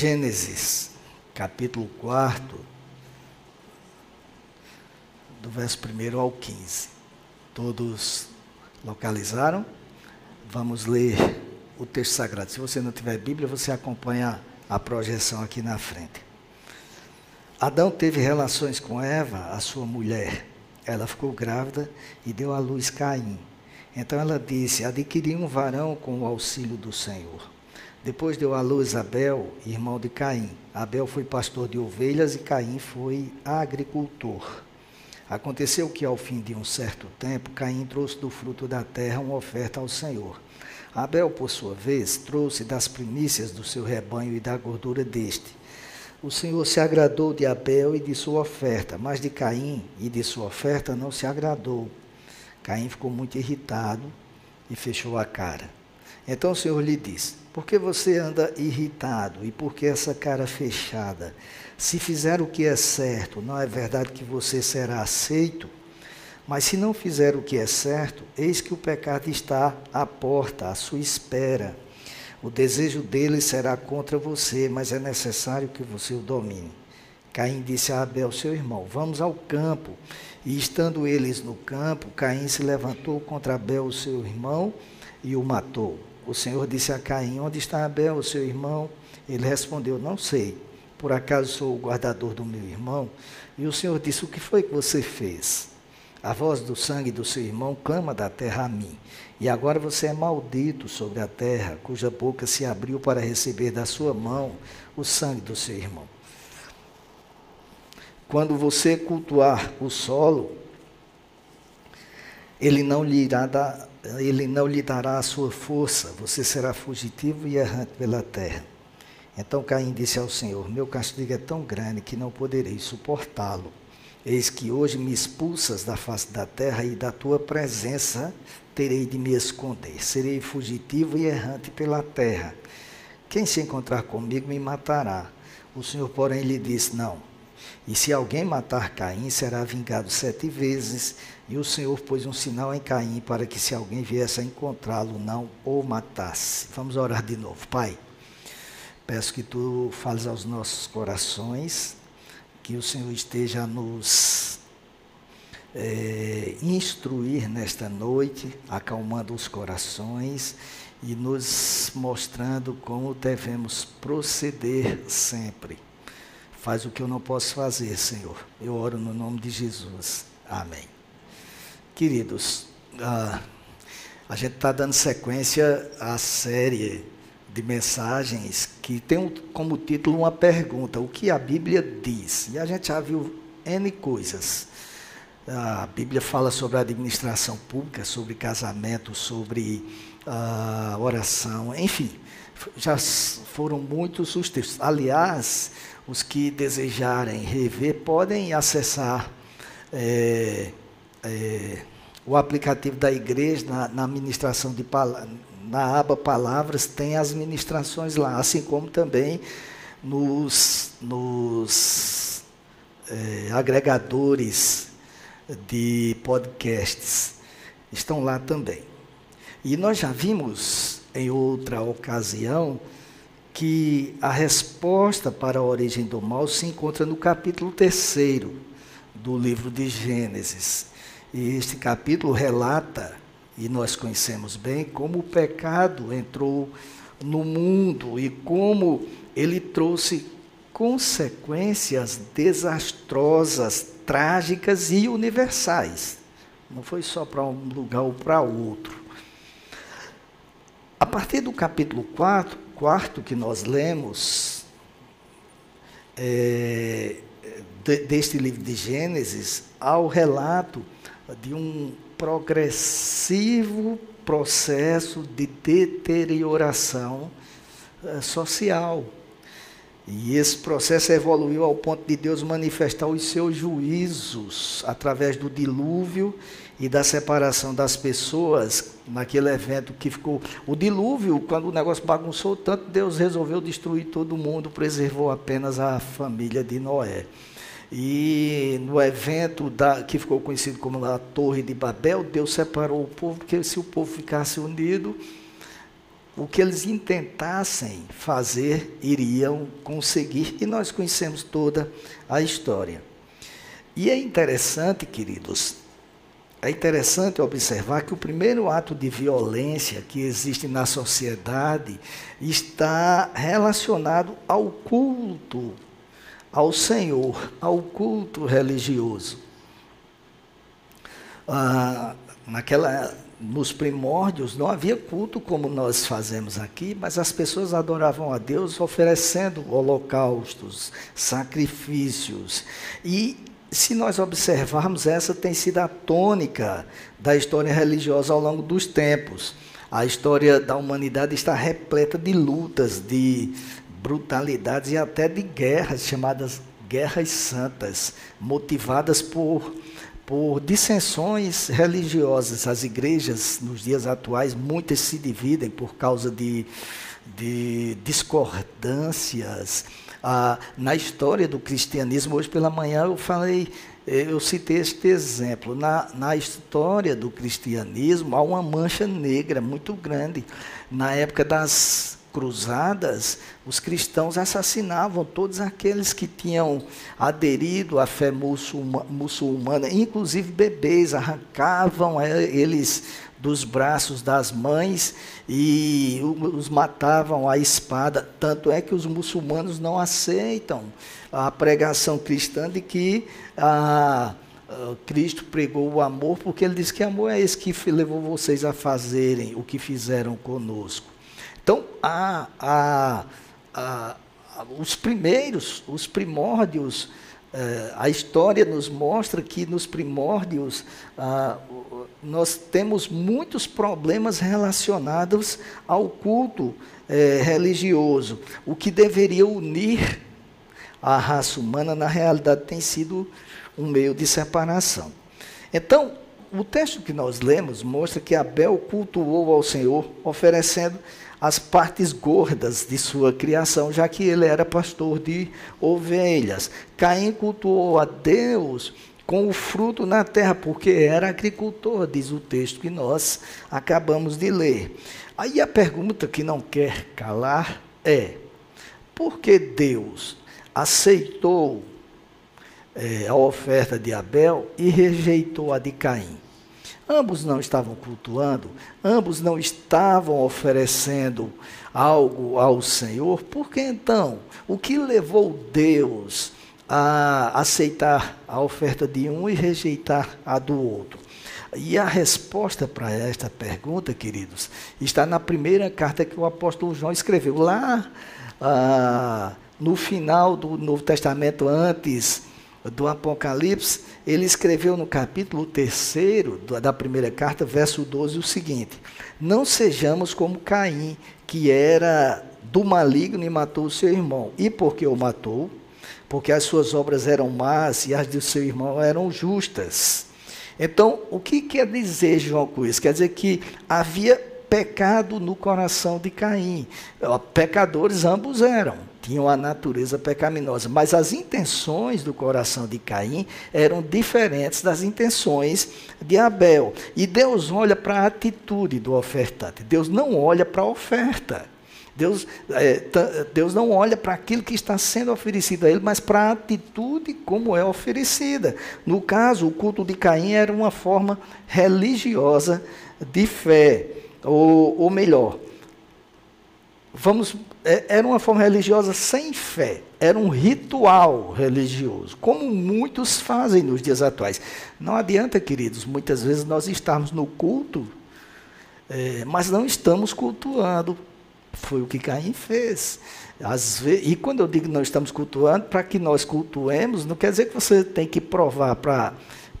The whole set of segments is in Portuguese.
Gênesis, capítulo 4, do verso 1 ao 15. Todos localizaram? Vamos ler o texto sagrado. Se você não tiver Bíblia, você acompanha a projeção aqui na frente. Adão teve relações com Eva, a sua mulher. Ela ficou grávida e deu à luz Caim. Então ela disse: Adquiri um varão com o auxílio do Senhor. Depois deu à luz Abel, irmão de Caim. Abel foi pastor de ovelhas e Caim foi agricultor. Aconteceu que, ao fim de um certo tempo, Caim trouxe do fruto da terra uma oferta ao Senhor. Abel, por sua vez, trouxe das primícias do seu rebanho e da gordura deste. O Senhor se agradou de Abel e de sua oferta, mas de Caim e de sua oferta não se agradou. Caim ficou muito irritado e fechou a cara. Então o Senhor lhe disse: Por que você anda irritado e por que essa cara fechada? Se fizer o que é certo, não é verdade que você será aceito? Mas se não fizer o que é certo, eis que o pecado está à porta, à sua espera. O desejo dele será contra você, mas é necessário que você o domine. Caim disse a Abel, seu irmão: Vamos ao campo. E estando eles no campo, Caim se levantou contra Abel, seu irmão, e o matou. O Senhor disse a Caim: Onde está Abel, seu irmão? Ele respondeu: Não sei. Por acaso sou o guardador do meu irmão? E o Senhor disse: O que foi que você fez? A voz do sangue do seu irmão clama da terra a mim. E agora você é maldito sobre a terra, cuja boca se abriu para receber da sua mão o sangue do seu irmão. Quando você cultuar o solo, ele não lhe irá dar ele não lhe dará a sua força, você será fugitivo e errante pela terra. Então Caim disse ao Senhor: Meu castigo é tão grande que não poderei suportá-lo. Eis que hoje me expulsas da face da terra e da tua presença terei de me esconder. Serei fugitivo e errante pela terra. Quem se encontrar comigo me matará. O Senhor, porém, lhe disse: Não. E se alguém matar Caim, será vingado sete vezes. E o Senhor pôs um sinal em Caim para que, se alguém viesse a encontrá-lo, não o matasse. Vamos orar de novo. Pai, peço que tu fales aos nossos corações, que o Senhor esteja nos é, instruir nesta noite, acalmando os corações e nos mostrando como devemos proceder sempre. Faz o que eu não posso fazer, Senhor. Eu oro no nome de Jesus. Amém. Queridos, ah, a gente está dando sequência à série de mensagens que tem como título uma pergunta: o que a Bíblia diz? E a gente já viu N coisas. A Bíblia fala sobre a administração pública, sobre casamento, sobre uh, oração, enfim, já foram muitos os textos. Aliás, os que desejarem rever podem acessar. É, é, o aplicativo da igreja na, na administração de na aba palavras tem as ministrações lá, assim como também nos, nos é, agregadores de podcasts estão lá também. E nós já vimos em outra ocasião que a resposta para a origem do mal se encontra no capítulo terceiro do livro de Gênesis. E este capítulo relata, e nós conhecemos bem, como o pecado entrou no mundo e como ele trouxe consequências desastrosas, trágicas e universais. Não foi só para um lugar ou para outro. A partir do capítulo 4, quarto que nós lemos, é, deste livro de Gênesis, há o relato de um progressivo processo de deterioração uh, social. E esse processo evoluiu ao ponto de Deus manifestar os seus juízos através do dilúvio e da separação das pessoas naquele evento que ficou. O dilúvio, quando o negócio bagunçou tanto, Deus resolveu destruir todo mundo, preservou apenas a família de Noé. E no evento da, que ficou conhecido como a Torre de Babel, Deus separou o povo, porque se o povo ficasse unido, o que eles intentassem fazer, iriam conseguir, e nós conhecemos toda a história. E é interessante, queridos, é interessante observar que o primeiro ato de violência que existe na sociedade está relacionado ao culto ao Senhor, ao culto religioso. Ah, naquela, nos primórdios não havia culto como nós fazemos aqui, mas as pessoas adoravam a Deus oferecendo holocaustos, sacrifícios. E se nós observarmos, essa tem sido a tônica da história religiosa ao longo dos tempos. A história da humanidade está repleta de lutas, de brutalidades e até de guerras, chamadas guerras santas, motivadas por, por dissensões religiosas. As igrejas, nos dias atuais, muitas se dividem por causa de, de discordâncias. Ah, na história do cristianismo, hoje pela manhã eu falei, eu citei este exemplo. Na, na história do cristianismo há uma mancha negra muito grande. Na época das cruzadas, os cristãos assassinavam todos aqueles que tinham aderido à fé muçulmana, inclusive bebês, arrancavam é, eles dos braços das mães e os matavam à espada. Tanto é que os muçulmanos não aceitam a pregação cristã de que a, a Cristo pregou o amor, porque ele diz que amor é esse que levou vocês a fazerem o que fizeram conosco. Então, a, a, a, os primeiros, os primórdios, eh, a história nos mostra que nos primórdios ah, nós temos muitos problemas relacionados ao culto eh, religioso. O que deveria unir a raça humana, na realidade, tem sido um meio de separação. Então, o texto que nós lemos mostra que Abel cultuou ao Senhor, oferecendo as partes gordas de sua criação, já que ele era pastor de ovelhas. Caim cultuou a Deus com o fruto na terra, porque era agricultor, diz o texto que nós acabamos de ler. Aí a pergunta que não quer calar é: por que Deus aceitou é, a oferta de Abel e rejeitou a de Caim? Ambos não estavam cultuando, ambos não estavam oferecendo algo ao Senhor. Por que então? O que levou Deus a aceitar a oferta de um e rejeitar a do outro? E a resposta para esta pergunta, queridos, está na primeira carta que o apóstolo João escreveu, lá ah, no final do Novo Testamento, antes do Apocalipse, ele escreveu no capítulo 3 da primeira carta, verso 12, o seguinte: Não sejamos como Caim, que era do maligno e matou o seu irmão. E por que o matou? Porque as suas obras eram más e as do seu irmão eram justas. Então, o que quer dizer João com isso? Quer dizer que havia pecado no coração de Caim. Pecadores ambos eram tinham a natureza pecaminosa, mas as intenções do coração de Caim eram diferentes das intenções de Abel. E Deus olha para a atitude do ofertante, Deus não olha para a oferta. Deus, é, Deus não olha para aquilo que está sendo oferecido a ele, mas para a atitude como é oferecida. No caso, o culto de Caim era uma forma religiosa de fé, ou, ou melhor, vamos, era uma forma religiosa sem fé, era um ritual religioso, como muitos fazem nos dias atuais. Não adianta, queridos, muitas vezes nós estamos no culto, é, mas não estamos cultuando. Foi o que Caim fez. Vezes, e quando eu digo não estamos cultuando, para que nós cultuemos, não quer dizer que você tem que provar para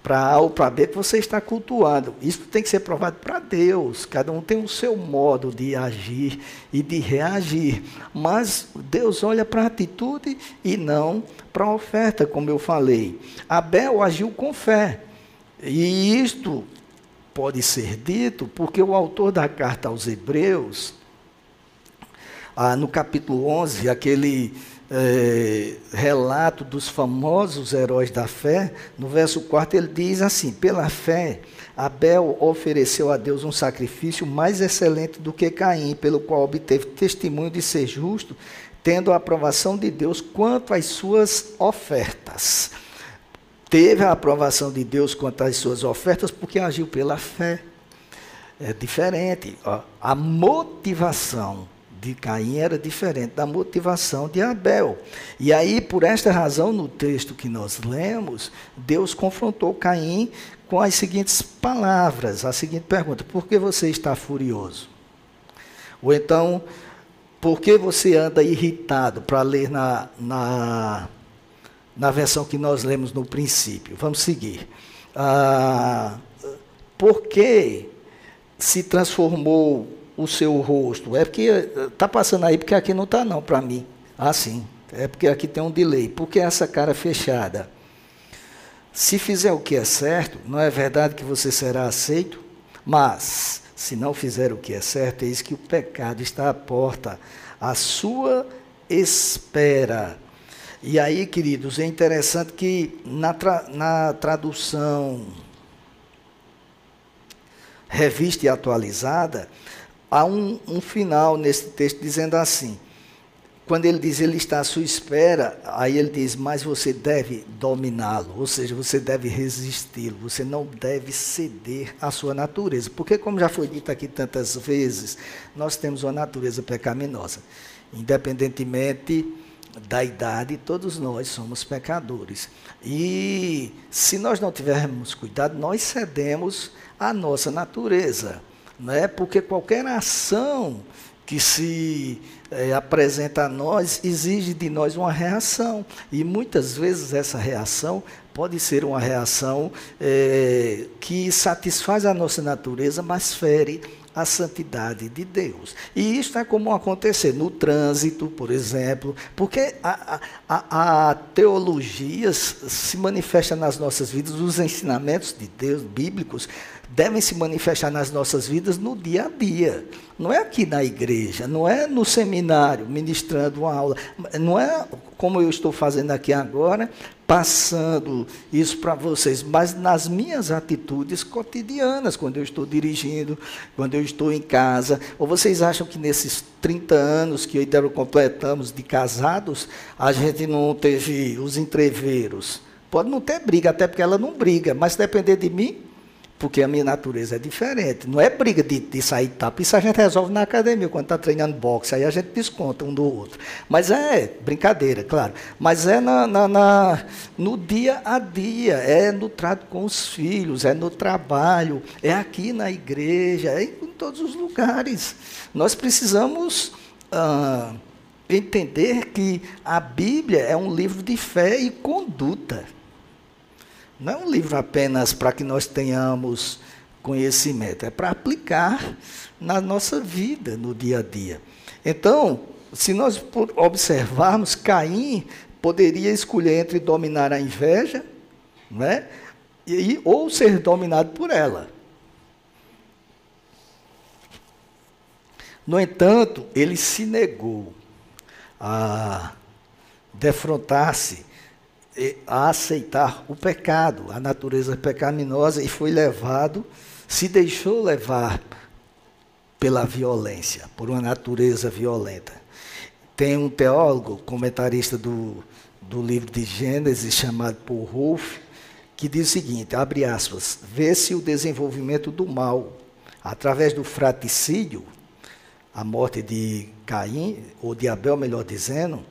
para A ou para B que você está cultuando. Isso tem que ser provado para Deus. Cada um tem o seu modo de agir e de reagir. Mas Deus olha para a atitude e não para a oferta, como eu falei. Abel agiu com fé. E isto pode ser dito porque o autor da carta aos Hebreus, ah, no capítulo 11, aquele é, relato dos famosos heróis da fé, no verso 4 ele diz assim: pela fé, Abel ofereceu a Deus um sacrifício mais excelente do que Caim, pelo qual obteve testemunho de ser justo, tendo a aprovação de Deus quanto às suas ofertas. Teve a aprovação de Deus quanto às suas ofertas porque agiu pela fé. É diferente. Ó. A motivação de Caim era diferente da motivação de Abel. E aí, por esta razão, no texto que nós lemos, Deus confrontou Caim com as seguintes palavras, a seguinte pergunta: Por que você está furioso? Ou então, por que você anda irritado? Para ler na, na, na versão que nós lemos no princípio. Vamos seguir. Ah, por que se transformou o seu rosto? É porque está passando aí, porque aqui não está não para mim. Ah, sim. É porque aqui tem um delay. Por que essa cara fechada? Se fizer o que é certo, não é verdade que você será aceito? Mas, se não fizer o que é certo, eis que o pecado está à porta, à sua espera. E aí, queridos, é interessante que na, tra na tradução revista e atualizada, há um, um final nesse texto dizendo assim: quando ele diz ele está à sua espera, aí ele diz, mas você deve dominá-lo, ou seja, você deve resisti-lo, você não deve ceder à sua natureza. Porque, como já foi dito aqui tantas vezes, nós temos uma natureza pecaminosa. Independentemente da idade, todos nós somos pecadores. E se nós não tivermos cuidado, nós cedemos à nossa natureza. Não é? Porque qualquer ação que se é, apresenta a nós exige de nós uma reação. E muitas vezes essa reação pode ser uma reação é, que satisfaz a nossa natureza, mas fere a santidade de Deus. E isso é comum acontecer no trânsito, por exemplo, porque a, a, a teologia se manifesta nas nossas vidas, os ensinamentos de Deus bíblicos devem se manifestar nas nossas vidas no dia a dia. Não é aqui na igreja, não é no seminário, ministrando uma aula, não é como eu estou fazendo aqui agora, passando isso para vocês, mas nas minhas atitudes cotidianas, quando eu estou dirigindo, quando eu estou em casa. Ou vocês acham que nesses 30 anos que ainda completamos de casados, a gente não teve os entreveiros? Pode não ter briga, até porque ela não briga, mas se depender de mim, porque a minha natureza é diferente. Não é briga de, de sair tapa. Isso a gente resolve na academia, quando está treinando boxe. Aí a gente desconta um do outro. Mas é brincadeira, claro. Mas é na, na, na, no dia a dia, é no trato com os filhos, é no trabalho, é aqui na igreja, é em todos os lugares. Nós precisamos. Ah, entender que a Bíblia é um livro de fé e conduta. Não é um livro apenas para que nós tenhamos conhecimento, é para aplicar na nossa vida, no dia a dia. Então, se nós observarmos, Caim poderia escolher entre dominar a inveja, né, e, ou ser dominado por ela. No entanto, ele se negou a defrontar-se a aceitar o pecado, a natureza pecaminosa, e foi levado, se deixou levar pela violência, por uma natureza violenta. Tem um teólogo, comentarista do, do livro de Gênesis, chamado Paul Rolf, que diz o seguinte, abre aspas, vê-se o desenvolvimento do mal através do fraticídio, a morte de Caim, ou de Abel, melhor dizendo,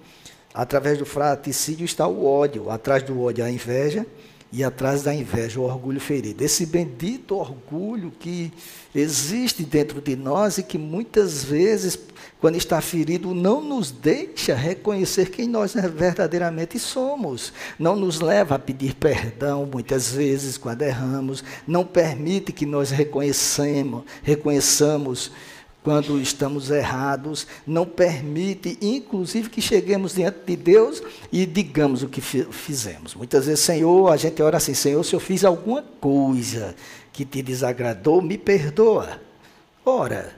Através do fraticídio está o ódio, atrás do ódio a inveja e atrás da inveja o orgulho ferido. Esse bendito orgulho que existe dentro de nós e que muitas vezes, quando está ferido, não nos deixa reconhecer quem nós verdadeiramente somos. Não nos leva a pedir perdão muitas vezes quando erramos, não permite que nós reconheçamos, reconheçamos quando estamos errados, não permite, inclusive, que cheguemos diante de Deus e digamos o que fizemos. Muitas vezes, Senhor, a gente ora assim: Senhor, se eu fiz alguma coisa que te desagradou, me perdoa. Ora,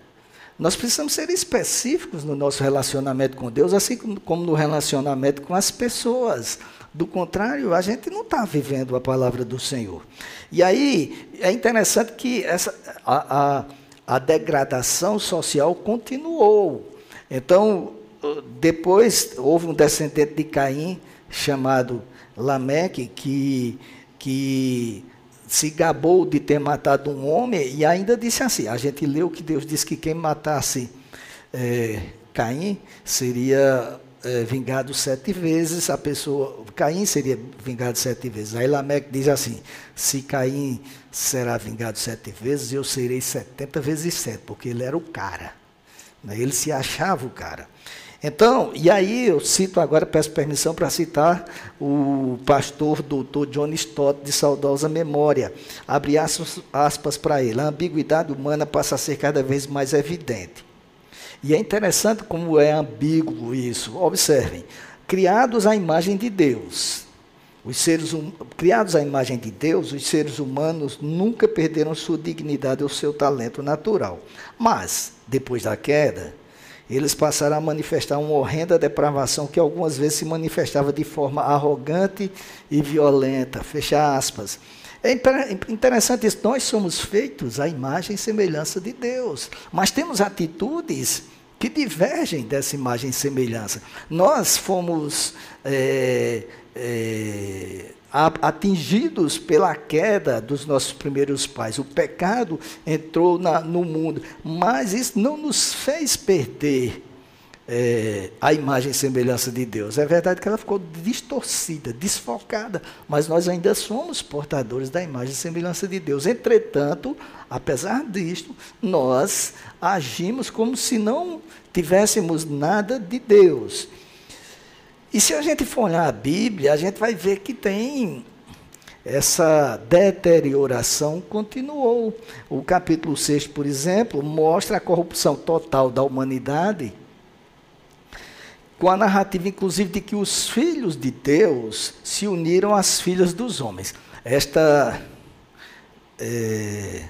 nós precisamos ser específicos no nosso relacionamento com Deus, assim como no relacionamento com as pessoas. Do contrário, a gente não está vivendo a palavra do Senhor. E aí é interessante que essa, a, a, a degradação social continuou. Então, depois houve um descendente de Caim chamado Lameque que, que se gabou de ter matado um homem e ainda disse assim: a gente leu que Deus disse que quem matasse é, Caim seria é, vingado sete vezes, a pessoa, Caim seria vingado sete vezes. Aí Lameque diz assim: se Caim será vingado sete vezes, eu serei setenta vezes sete, porque ele era o cara. Né? Ele se achava o cara. Então, e aí eu cito agora, peço permissão para citar o pastor doutor John Stott, de saudosa memória. Abre aspas, aspas para ele. A ambiguidade humana passa a ser cada vez mais evidente. E é interessante como é ambíguo isso. Observem, criados à imagem de Deus. Os seres hum, criados à imagem de Deus, os seres humanos nunca perderam sua dignidade ou seu talento natural. Mas, depois da queda, eles passaram a manifestar uma horrenda depravação que algumas vezes se manifestava de forma arrogante e violenta. Fecha aspas. É interessante isso, nós somos feitos à imagem e semelhança de Deus, mas temos atitudes que divergem dessa imagem e semelhança. Nós fomos é, é, atingidos pela queda dos nossos primeiros pais. O pecado entrou na, no mundo, mas isso não nos fez perder é, a imagem e semelhança de Deus. É verdade que ela ficou distorcida, desfocada, mas nós ainda somos portadores da imagem e semelhança de Deus. Entretanto, apesar disto, nós agimos como se não tivéssemos nada de Deus. E se a gente for olhar a Bíblia, a gente vai ver que tem essa deterioração continuou. O capítulo 6, por exemplo, mostra a corrupção total da humanidade, com a narrativa, inclusive, de que os filhos de Deus se uniram às filhas dos homens. Esta, é,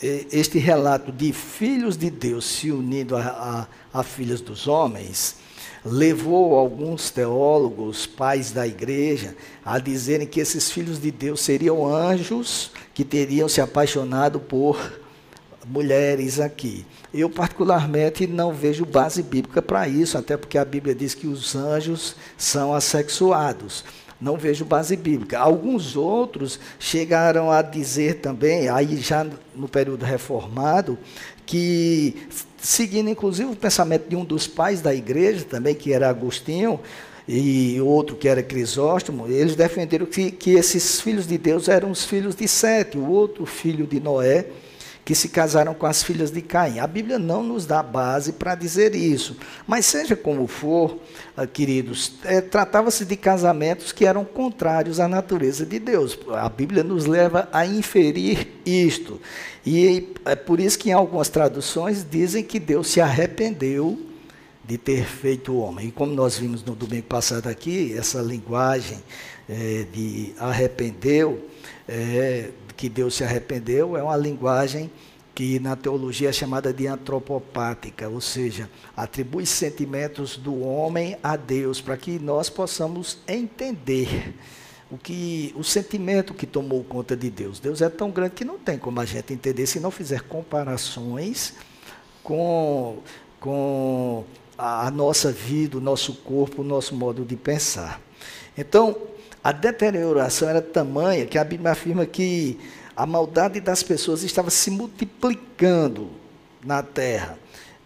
este relato de filhos de Deus se unindo a, a, a filhas dos homens levou alguns teólogos, pais da igreja, a dizerem que esses filhos de Deus seriam anjos que teriam se apaixonado por mulheres aqui. Eu, particularmente, não vejo base bíblica para isso, até porque a Bíblia diz que os anjos são assexuados. Não vejo base bíblica. Alguns outros chegaram a dizer também, aí já no período reformado, que seguindo inclusive o pensamento de um dos pais da igreja também, que era Agostinho, e outro que era Crisóstomo, eles defenderam que, que esses filhos de Deus eram os filhos de Sete, o outro filho de Noé, que se casaram com as filhas de Caim. A Bíblia não nos dá base para dizer isso. Mas seja como for, ah, queridos, é, tratava-se de casamentos que eram contrários à natureza de Deus. A Bíblia nos leva a inferir isto. E é por isso que em algumas traduções dizem que Deus se arrependeu de ter feito o homem. E como nós vimos no domingo passado aqui, essa linguagem é, de arrependeu, é, que Deus se arrependeu, é uma linguagem que na teologia é chamada de antropopática, ou seja, atribui sentimentos do homem a Deus, para que nós possamos entender o que o sentimento que tomou conta de Deus. Deus é tão grande que não tem como a gente entender se não fizer comparações com, com a nossa vida, o nosso corpo, o nosso modo de pensar. Então, a deterioração era tamanha que a Bíblia afirma que a maldade das pessoas estava se multiplicando na terra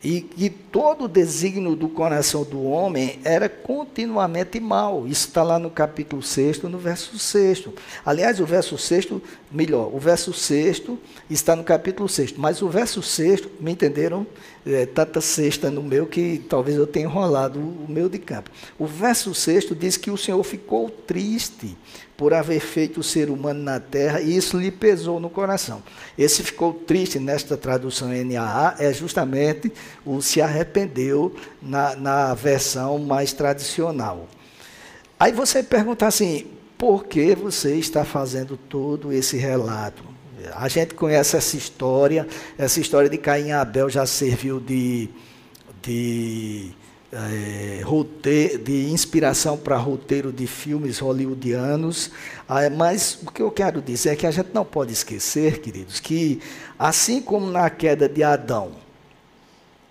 e que todo o desígnio do coração do homem era continuamente mal. Isso está lá no capítulo 6, no verso 6. Aliás, o verso 6, melhor, o verso 6 está no capítulo 6, mas o verso 6, me entenderam? É, tanta sexta no meu que talvez eu tenha enrolado o meu de campo. O verso 6 diz que o Senhor ficou triste por haver feito o ser humano na terra, e isso lhe pesou no coração. Esse ficou triste nesta tradução NAA, é justamente o se arrependeu na, na versão mais tradicional. Aí você pergunta assim, por que você está fazendo todo esse relato? A gente conhece essa história, essa história de Caim e Abel já serviu de, de é, de inspiração para roteiro de filmes hollywoodianos. Ah, mas o que eu quero dizer é que a gente não pode esquecer, queridos, que assim como na queda de Adão,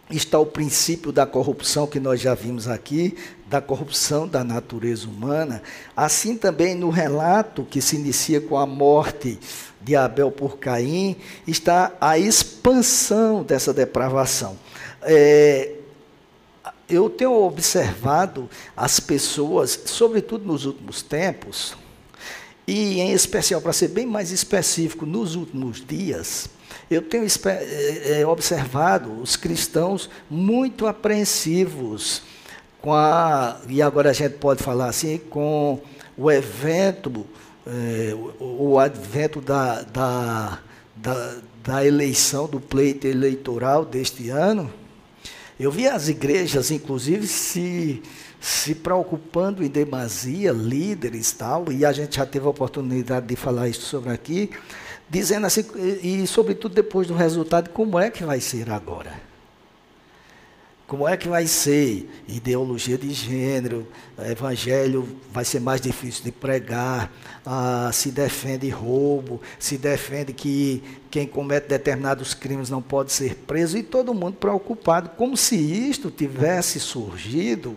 está o princípio da corrupção que nós já vimos aqui, da corrupção da natureza humana, assim também no relato que se inicia com a morte de Abel por Caim, está a expansão dessa depravação. É, eu tenho observado as pessoas, sobretudo nos últimos tempos, e em especial, para ser bem mais específico, nos últimos dias, eu tenho é, observado os cristãos muito apreensivos com a, e agora a gente pode falar assim, com o evento, é, o, o advento da, da, da, da eleição, do pleito eleitoral deste ano, eu vi as igrejas, inclusive, se, se preocupando em demasia, líderes tal, e a gente já teve a oportunidade de falar isso sobre aqui, dizendo assim, e, e sobretudo depois do resultado, como é que vai ser agora? Como é que vai ser ideologia de gênero, evangelho vai ser mais difícil de pregar, ah, se defende roubo, se defende que quem comete determinados crimes não pode ser preso, e todo mundo preocupado, como se isto tivesse surgido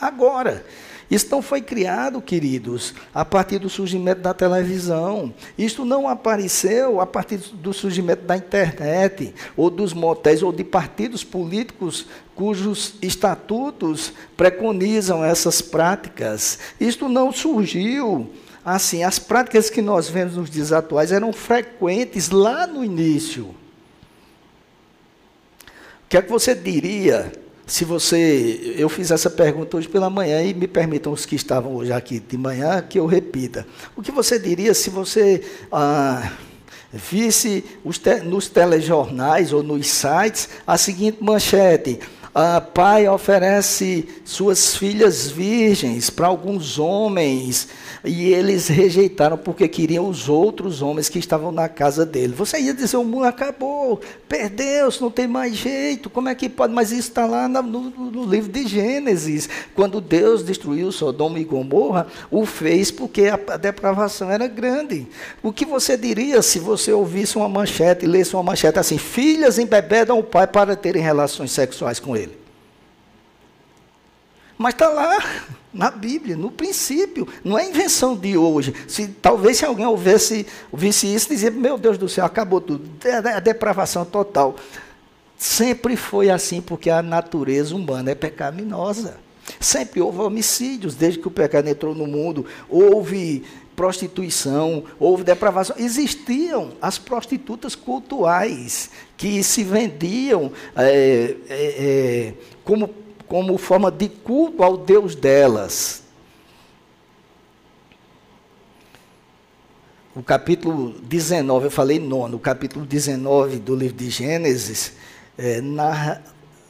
agora. Isso não foi criado, queridos, a partir do surgimento da televisão. Isto não apareceu a partir do surgimento da internet, ou dos motéis, ou de partidos políticos cujos estatutos preconizam essas práticas. Isto não surgiu assim. As práticas que nós vemos nos dias atuais eram frequentes lá no início. O que é que você diria se você, eu fiz essa pergunta hoje pela manhã e me permitam os que estavam hoje aqui de manhã que eu repita. O que você diria se você ah, visse te, nos telejornais ou nos sites a seguinte manchete? Ah, pai oferece suas filhas virgens para alguns homens e eles rejeitaram porque queriam os outros homens que estavam na casa dele. Você ia dizer: o mundo acabou, perdeu-se, não tem mais jeito. Como é que pode? Mas isso está lá no, no, livro de Gênesis. Quando Deus destruiu Sodoma e Gomorra, o fez porque a, depravação era grande. O que você diria se você ouvisse uma manchete, lesse uma manchete assim: filhas embebedam o pai para terem relações sexuais com ele? Mas está lá na Bíblia, no princípio, não é invenção de hoje. Se talvez se alguém ouvisse, ouvisse isso, dizia: "Meu Deus do céu, acabou tudo, é a depravação total". Sempre foi assim porque a natureza humana é pecaminosa. Sempre houve homicídios, desde que o pecado entrou no mundo, houve prostituição, houve depravação. Existiam as prostitutas cultuais que se vendiam é, é, é, como como forma de culto ao Deus delas. O capítulo 19, eu falei nono, o capítulo 19 do livro de Gênesis é, narra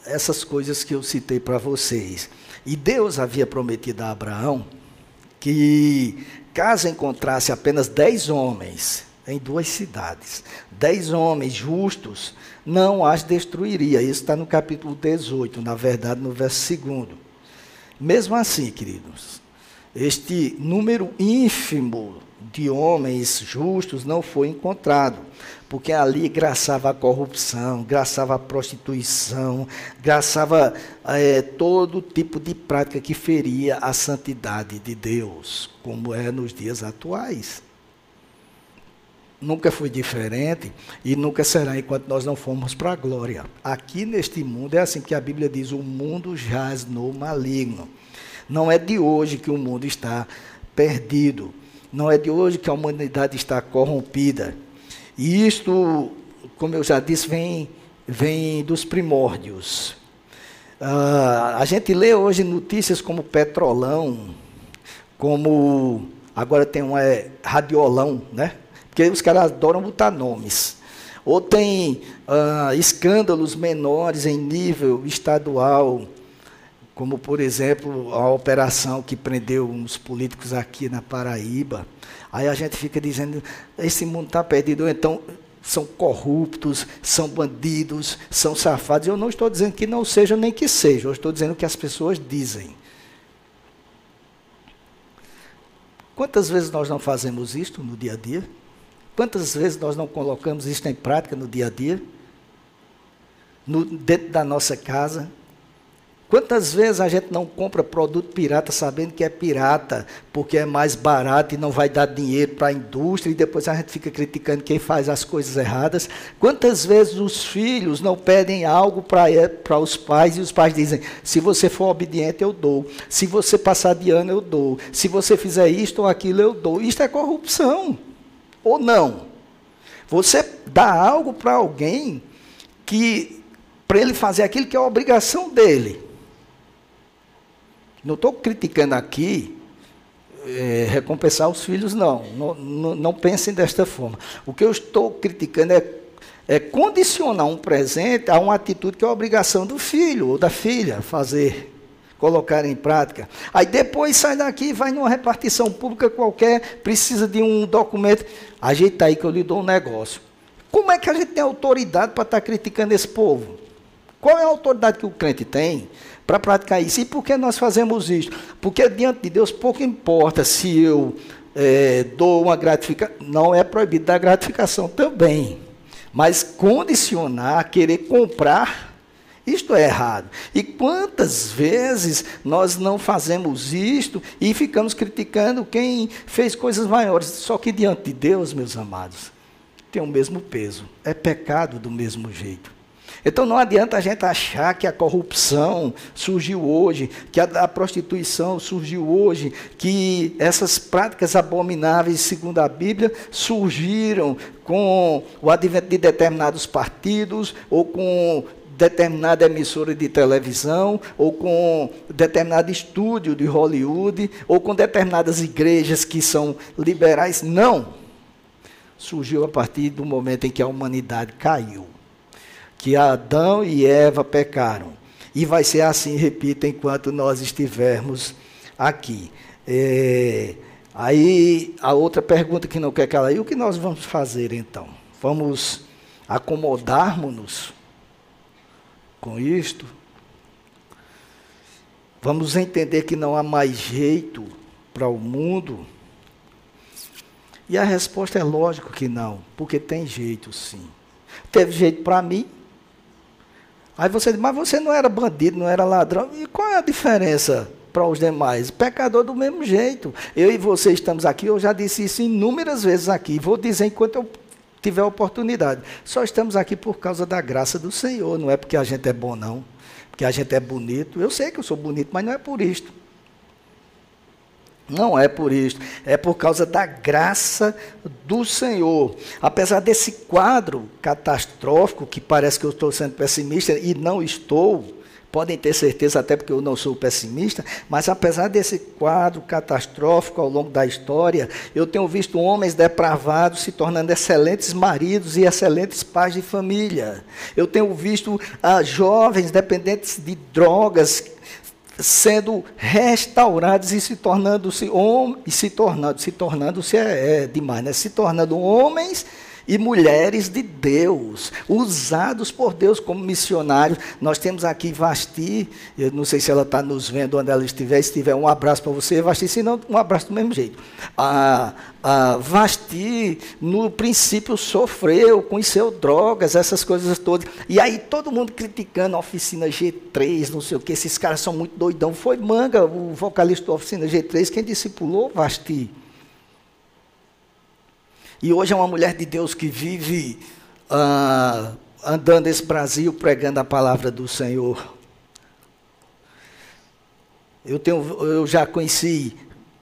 essas coisas que eu citei para vocês. E Deus havia prometido a Abraão que, caso encontrasse apenas dez homens em duas cidades, dez homens justos, não as destruiria. Isso está no capítulo 18, na verdade, no verso 2. Mesmo assim, queridos, este número ínfimo de homens justos não foi encontrado, porque ali graçava a corrupção, graçava a prostituição, graçava é, todo tipo de prática que feria a santidade de Deus, como é nos dias atuais nunca foi diferente e nunca será enquanto nós não formos para a glória. Aqui neste mundo é assim que a Bíblia diz: o mundo jaz no maligno. Não é de hoje que o mundo está perdido. Não é de hoje que a humanidade está corrompida. E isto, como eu já disse, vem, vem dos primórdios. Ah, a gente lê hoje notícias como petrolão, como agora tem um é, radiolão, né? Porque os caras adoram botar nomes. Ou tem ah, escândalos menores em nível estadual, como, por exemplo, a operação que prendeu uns políticos aqui na Paraíba. Aí a gente fica dizendo, esse mundo está perdido. Então, são corruptos, são bandidos, são safados. Eu não estou dizendo que não sejam nem que sejam, eu estou dizendo que as pessoas dizem. Quantas vezes nós não fazemos isto no dia a dia? Quantas vezes nós não colocamos isto em prática no dia a dia? No, dentro da nossa casa, Quantas vezes a gente não compra produto pirata sabendo que é pirata, porque é mais barato e não vai dar dinheiro para a indústria e depois a gente fica criticando quem faz as coisas erradas? Quantas vezes os filhos não pedem algo para os pais e os pais dizem: se você for obediente, eu dou, se você passar de ano, eu dou, se você fizer isto ou aquilo, eu dou. Isto é corrupção, ou não? Você dá algo para alguém que para ele fazer aquilo que é a obrigação dele. Não estou criticando aqui é, recompensar os filhos, não. Não, não. não pensem desta forma. O que eu estou criticando é, é condicionar um presente a uma atitude que é obrigação do filho ou da filha fazer, colocar em prática. Aí depois sai daqui vai numa repartição pública qualquer, precisa de um documento. Ajeita aí que eu lhe dou um negócio. Como é que a gente tem autoridade para estar criticando esse povo? Qual é a autoridade que o crente tem para praticar isso. E por que nós fazemos isso? Porque diante de Deus pouco importa se eu é, dou uma gratificação, não é proibido dar gratificação também, mas condicionar, querer comprar, isto é errado. E quantas vezes nós não fazemos isto e ficamos criticando quem fez coisas maiores, só que diante de Deus, meus amados, tem o mesmo peso, é pecado do mesmo jeito. Então não adianta a gente achar que a corrupção surgiu hoje, que a, a, prostituição surgiu hoje, que essas práticas abomináveis, segundo a Bíblia, surgiram com o advento de determinados partidos ou com determinada emissora de televisão, ou com determinado estúdio de Hollywood, ou com determinadas igrejas que são liberais. Não. Surgiu a partir do momento em que a humanidade caiu que Adão e Eva pecaram. E vai ser assim, repito, enquanto nós estivermos aqui. É, aí, a outra pergunta que não quer calar, e o que nós vamos fazer então? Vamos acomodarmos-nos com isto? Vamos entender que não há mais jeito para o mundo? E a resposta é lógico que não, porque tem jeito sim. Teve jeito para mim, Aí você diz, mas você não era bandido, não era ladrão. E qual é a diferença para os demais? Pecador do mesmo jeito. Eu e você estamos aqui, eu já disse isso inúmeras vezes aqui. Vou dizer enquanto eu tiver oportunidade. Só estamos aqui por causa da graça do Senhor, não é porque a gente é bom, não. Porque a gente é bonito. Eu sei que eu sou bonito, mas não é por isto. Não é por isso, é por causa da graça do Senhor. Apesar desse quadro catastrófico, que parece que eu estou sendo pessimista e não estou, podem ter certeza, até porque eu não sou pessimista, mas apesar desse quadro catastrófico ao longo da história, eu tenho visto homens depravados se tornando excelentes maridos e excelentes pais de família. Eu tenho visto ah, jovens dependentes de drogas sendo restaurados e se tornando-se homens, se tornando, se tornando-se é, é demais, né? Se tornando homens e mulheres de Deus, usados por Deus como missionários. Nós temos aqui Vasti, eu não sei se ela está nos vendo onde ela estiver, se tiver um abraço para você, Vasti, se não, um abraço do mesmo jeito. A, Vasti, no princípio, sofreu, conheceu drogas, essas coisas todas. E aí todo mundo criticando a oficina G3, não sei o que, esses caras são muito doidão. Foi Manga, o vocalista da oficina G3, quem discipulou Vasti. E hoje é uma mulher de Deus que vive ah, andando esse Brasil pregando a palavra do Senhor. Eu, tenho, eu já conheci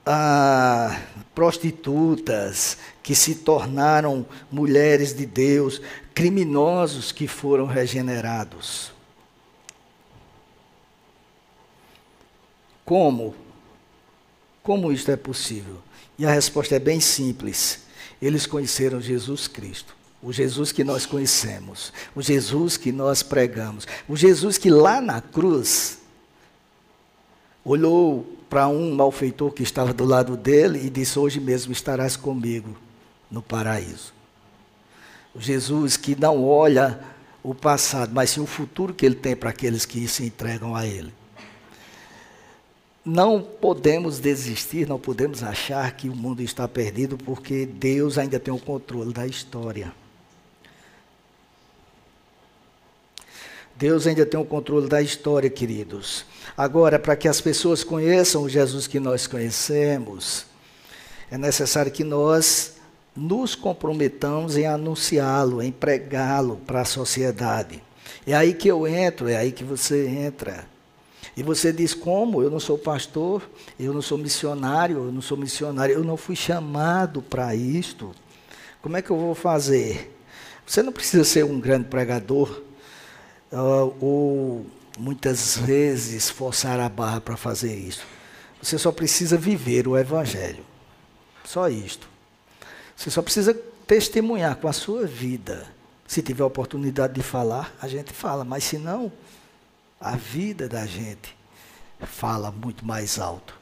ah, prostitutas que se tornaram mulheres de Deus, criminosos que foram regenerados. Como? Como isto é possível? E a resposta é bem simples eles conheceram Jesus Cristo. O Jesus que nós conhecemos, o Jesus que nós pregamos, o Jesus que lá na cruz olhou para um malfeitor que estava do lado dele e disse: Hoje mesmo estarás comigo no paraíso. O Jesus que não olha o passado, mas sim o futuro que ele tem para aqueles que se entregam a ele. Não podemos desistir, não podemos achar que o mundo está perdido, porque Deus ainda tem o controle da história. Deus ainda tem o controle da história, queridos. Agora, para que as pessoas conheçam o Jesus que nós conhecemos, é necessário que nós nos comprometamos em anunciá-lo, em pregá-lo para a sociedade. É aí que eu entro, é aí que você entra. E você diz: como? Eu não sou pastor, eu não sou missionário, eu não sou missionário, eu não fui chamado para isto. Como é que eu vou fazer? Você não precisa ser um grande pregador, uh, ou muitas vezes forçar a barra para fazer isso. Você só precisa viver o Evangelho. Só isto. Você só precisa testemunhar com a sua vida. Se tiver oportunidade de falar, a gente fala, mas se não, a vida da gente fala muito mais alto.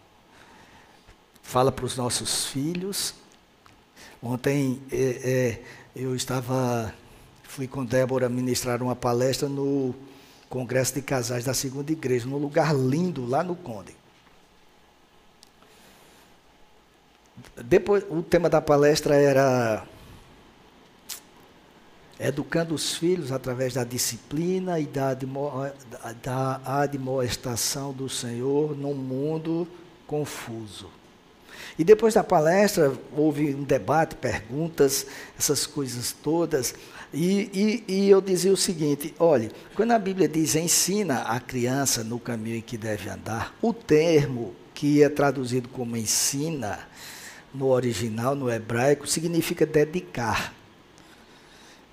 Fala para os nossos filhos. Ontem é, é, eu estava, fui com Débora ministrar uma palestra no Congresso de Casais da Segunda Igreja, num lugar lindo lá no Conde. Depois, o tema da palestra era educando os filhos através da disciplina e da, da admoestação do Senhor num mundo confuso. E depois da palestra, houve um debate, perguntas, essas coisas todas. E, e, e, eu dizia o seguinte: olhe, quando a Bíblia diz ensina a criança no caminho em que deve andar, o termo que é traduzido como ensina, no original, no hebraico, significa dedicar.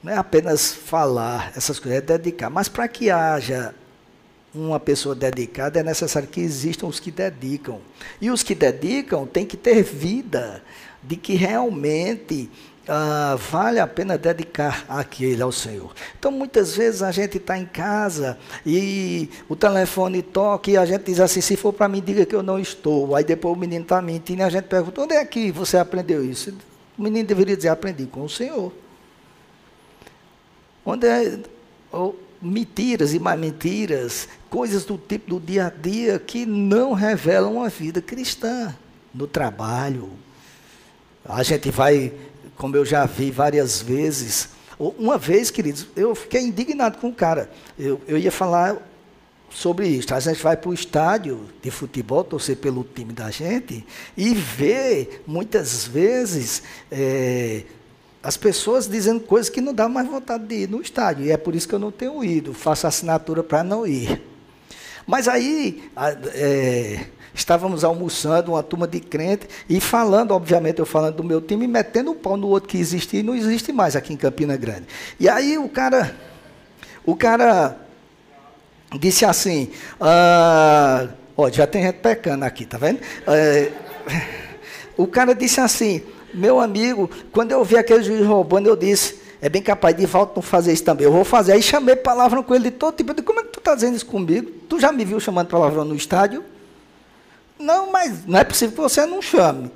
Não é apenas falar essas coisas, é dedicar. Mas para que haja uma pessoa dedicada, é necessário que existam os que dedicam. E os que dedicam têm que ter vida, de que realmente ah, vale a pena dedicar aquele ao Senhor. Então, muitas vezes a gente está em casa e o telefone toca e a gente diz assim: se for para mim, diga que eu não estou. Aí depois o menino está mentindo e a gente pergunta: onde é que você aprendeu isso? O menino deveria dizer: aprendi com o Senhor. Onde é. Mentiras e mais mentiras, coisas do tipo do dia a dia que não revelam uma vida cristã. No trabalho, a gente vai como eu já vi várias vezes. Uma vez, queridos, eu fiquei indignado com o cara. Eu, eu ia falar sobre isso. A gente vai para o estádio de futebol, torcer pelo time da gente, e vê, muitas vezes, é, as pessoas dizendo coisas que não dá mais vontade de ir no estádio. E é por isso que eu não tenho ido. Faço assinatura para não ir. Mas aí, é, estávamos almoçando, uma turma de crente, e falando, obviamente, eu falando do meu time, metendo o pau no outro que existia e não existe mais aqui em Campina Grande. E aí o cara, o cara disse assim, ah, ó, já tem gente pecando aqui, tá vendo? É, o cara disse assim, meu amigo, quando eu vi aquele juiz roubando, eu disse, é bem capaz de volta não fazer isso também. Eu vou fazer. Aí chamei palavrão com ele de todo tipo. Eu disse, como é que tu está dizendo isso comigo? Tu já me viu chamando palavrão no estádio? Não, mas não é possível que você não chame.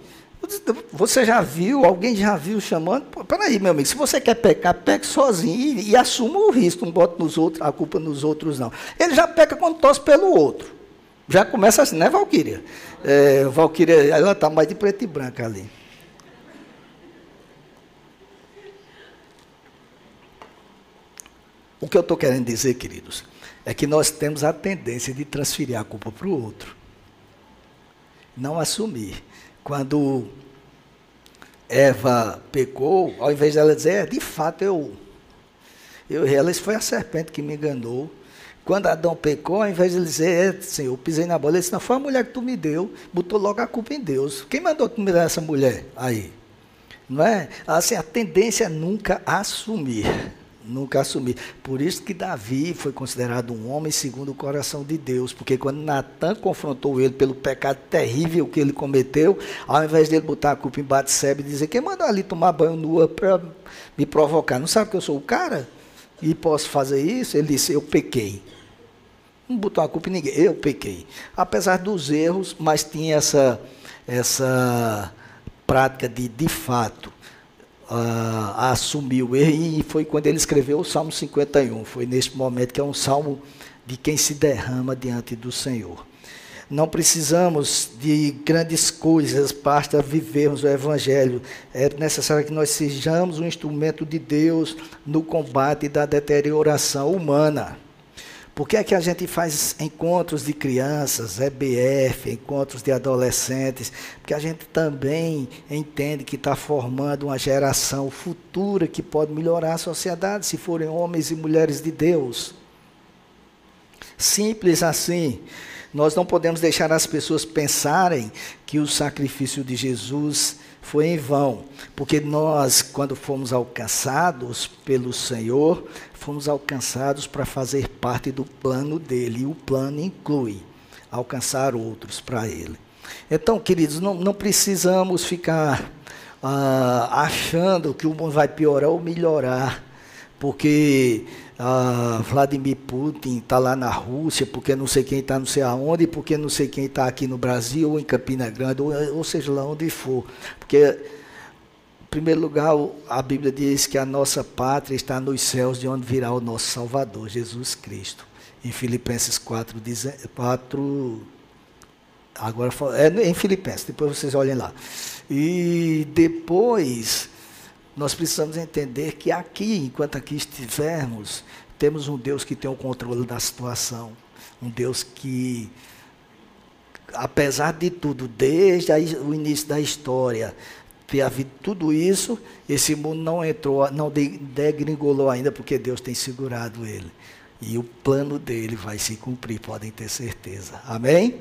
Você já viu, alguém já viu chamando? Peraí, meu amigo, se você quer pecar, peque sozinho e, e assuma o risco, não bote nos outros, a culpa nos outros, não. Ele já peca quando tosse pelo outro. Já começa assim, né, Valquíria? É, Valquíria, ela está mais de preto e branco ali. O que eu estou querendo dizer, queridos, é que nós temos a tendência de transferir a culpa para o outro não assumir. Quando Eva pecou, ao invés dela dizer, é, de fato eu, eu ela foi a serpente que me enganou. Quando Adão pecou, ao invés de ele dizer, é, Senhor, eu pisei na bola, ele disse, não, foi a mulher que tu me deu, botou logo a culpa em Deus. Quem mandou tu me dar essa mulher aí? Não é? Assim, a tendência é nunca assumir nunca assumir. Por isso que Davi foi considerado um homem segundo o coração de Deus, porque quando Natan confrontou ele pelo pecado terrível que ele cometeu, ao invés dele botar a culpa em Batseba e dizer, quem mandou ali tomar banho nua para me provocar? Não sabe que eu sou o cara? E posso fazer isso? Ele disse, eu pequei. Não botou a culpa em ninguém, eu pequei. Apesar dos erros, mas tinha essa, essa prática de, de fato, uh, assumiu. E foi quando ele escreveu o Salmo 51. Foi neste momento que é um salmo de quem se derrama diante do Senhor. Não precisamos de grandes coisas para vivermos o Evangelho. É necessário que nós sejamos um instrumento de Deus no combate da deterioração humana. Por que é que a gente faz encontros de crianças, EBF, encontros de adolescentes? Porque a gente também entende que está formando uma geração futura que pode melhorar a sociedade se forem homens e mulheres de Deus. Simples assim. Nós não podemos deixar as pessoas pensarem que o sacrifício de Jesus foi em vão, porque nós, quando fomos alcançados pelo Senhor, fomos alcançados para fazer parte do plano dele, e o plano inclui alcançar outros para ele. Então, queridos, não, não precisamos ficar ah, achando que o mundo vai piorar ou melhorar, porque ah, Vladimir Putin está lá na Rússia, porque não sei quem está não sei aonde, porque não sei quem está aqui no Brasil, ou em Campina Grande, ou, ou seja lá onde for. Porque, em primeiro lugar, a Bíblia diz que a nossa pátria está nos céus, de onde virá o nosso Salvador, Jesus Cristo. Em Filipenses 4, 4 agora é em Filipenses, depois vocês olhem lá. E depois nós precisamos entender que aqui, enquanto aqui estivermos, temos um Deus que tem o controle da situação. Um Deus que, apesar de tudo, desde o início da história, ter havido tudo isso, esse mundo não entrou, não degringolou ainda, porque Deus tem segurado ele. E o plano dele vai se cumprir, podem ter certeza. Amém?